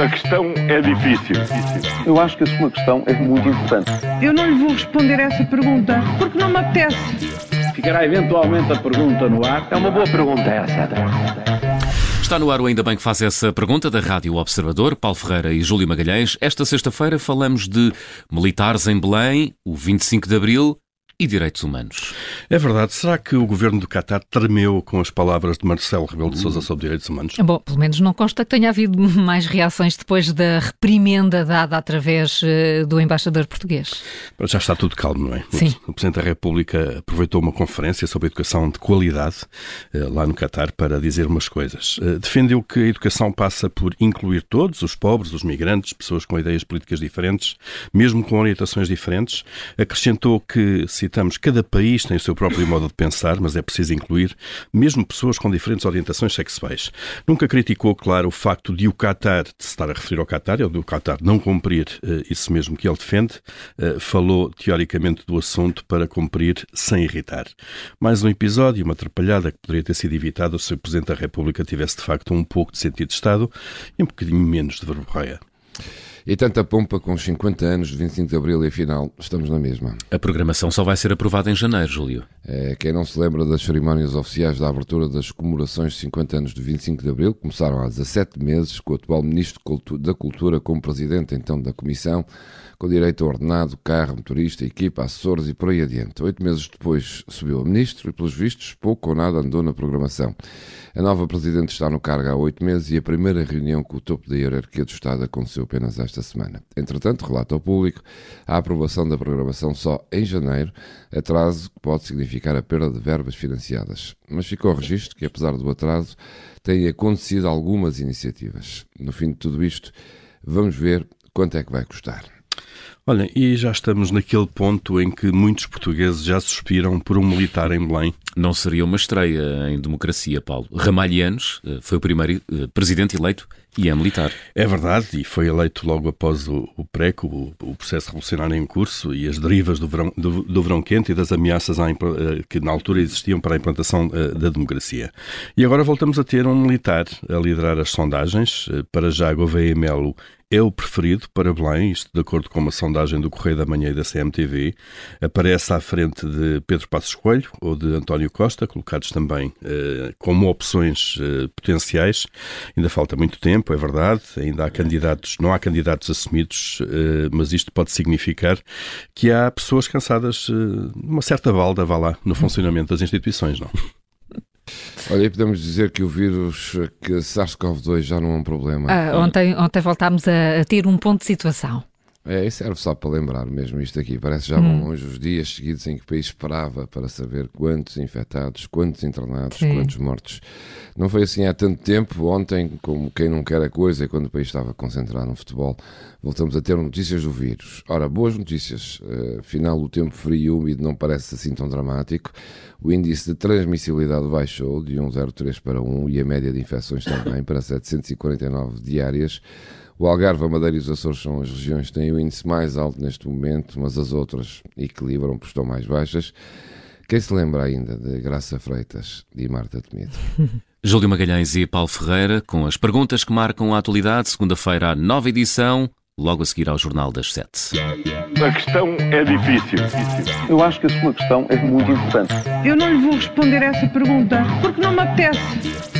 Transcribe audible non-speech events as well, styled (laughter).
A questão é difícil. Eu acho que a sua questão é muito importante. Eu não lhe vou responder essa pergunta porque não me apetece. Ficará eventualmente a pergunta no ar. É uma boa pergunta essa. Está no ar o Ainda Bem que faz essa pergunta da Rádio Observador, Paulo Ferreira e Júlio Magalhães. Esta sexta-feira falamos de militares em Belém, o 25 de Abril e direitos humanos. É verdade. Será que o governo do Qatar tremeu com as palavras de Marcelo Rebelo de Sousa sobre direitos humanos? Bom, pelo menos não consta que tenha havido (laughs) mais reações depois da reprimenda dada através uh, do embaixador português. Já está tudo calmo, não é? Sim. O Presidente da República aproveitou uma conferência sobre educação de qualidade uh, lá no Qatar para dizer umas coisas. Uh, defendeu que a educação passa por incluir todos, os pobres, os migrantes, pessoas com ideias políticas diferentes, mesmo com orientações diferentes. Acrescentou que, se citamos, cada país tem o seu próprio modo de pensar, mas é preciso incluir mesmo pessoas com diferentes orientações sexuais. Nunca criticou, claro, o facto de o Qatar, de se estar a referir ao Qatar, ou do Qatar não cumprir uh, isso mesmo que ele defende, uh, falou teoricamente do assunto para cumprir sem irritar. Mais um episódio, uma atrapalhada que poderia ter sido evitada se o Presidente da República tivesse de facto um pouco de sentido de Estado e um bocadinho menos de verborreia. E tanta pompa com os 50 anos de 25 de Abril e afinal estamos na mesma. A programação só vai ser aprovada em janeiro, Júlio. É, quem não se lembra das cerimónias oficiais da abertura das comemorações de 50 anos de 25 de Abril, começaram há 17 meses com o atual Ministro da Cultura como Presidente então da Comissão, com direito a ordenado, carro, motorista, equipa, assessores e por aí adiante. Oito meses depois subiu a Ministro e, pelos vistos, pouco ou nada andou na programação. A nova Presidente está no cargo há oito meses e a primeira reunião com o topo da hierarquia do Estado aconteceu apenas esta semana. Entretanto, relata ao público a aprovação da programação só em janeiro, atraso que pode significar a perda de verbas financiadas. Mas ficou registro que, apesar do atraso, têm acontecido algumas iniciativas. No fim de tudo isto, vamos ver quanto é que vai custar. Olha, e já estamos naquele ponto em que muitos portugueses já suspiram por um militar em Belém. Não seria uma estreia em democracia, Paulo. Ramalhianos eh, foi o primeiro eh, presidente eleito e é militar. É verdade, e foi eleito logo após o, o PRECO, o, o, processo revolucionário em curso, e as derivas do verão, do, do verão quente e das ameaças à, eh, que na altura existiam para a implantação da democracia. E agora voltamos a ter um militar a liderar as sondagens. Para já, Gouveia Melo é o preferido para Belém, isto de acordo com uma sondagem do Correio da Manhã e da CMTV. Aparece à frente de Pedro Passos Coelho ou de António Costa, colocados também eh, como opções eh, potenciais. Ainda falta muito tempo, é verdade, ainda há candidatos, não há candidatos assumidos, eh, mas isto pode significar que há pessoas cansadas de uma certa balda, vá lá, no funcionamento das instituições, não? Olha, podemos dizer que o vírus, que SARS-CoV-2 já não é um problema. Ah, ontem, ontem voltámos a, a ter um ponto de situação. É, isso serve só para lembrar mesmo isto aqui. Parece já vão hum. longe os dias seguidos em que o país esperava para saber quantos infectados, quantos internados, Sim. quantos mortos. Não foi assim há tanto tempo. Ontem, como quem não quer a coisa, e quando o país estava concentrado no futebol, voltamos a ter notícias do vírus. Ora, boas notícias. Uh, afinal, o tempo frio e úmido não parece assim tão dramático. O índice de transmissibilidade baixou de 1,03 para 1 e a média de infecções também para 749 diárias. O Algarve, a Madeira e os Açores são as regiões que têm o índice mais alto neste momento, mas as outras equilibram, porque estão mais baixas. Quem se lembra ainda de Graça Freitas e Marta Temido? (laughs) Júlio Magalhães e Paulo Ferreira, com as perguntas que marcam a atualidade, segunda-feira, nova edição, logo a seguir ao Jornal das Sete. A questão é difícil. Eu acho que a sua questão é muito importante. Eu não lhe vou responder essa pergunta porque não me apetece.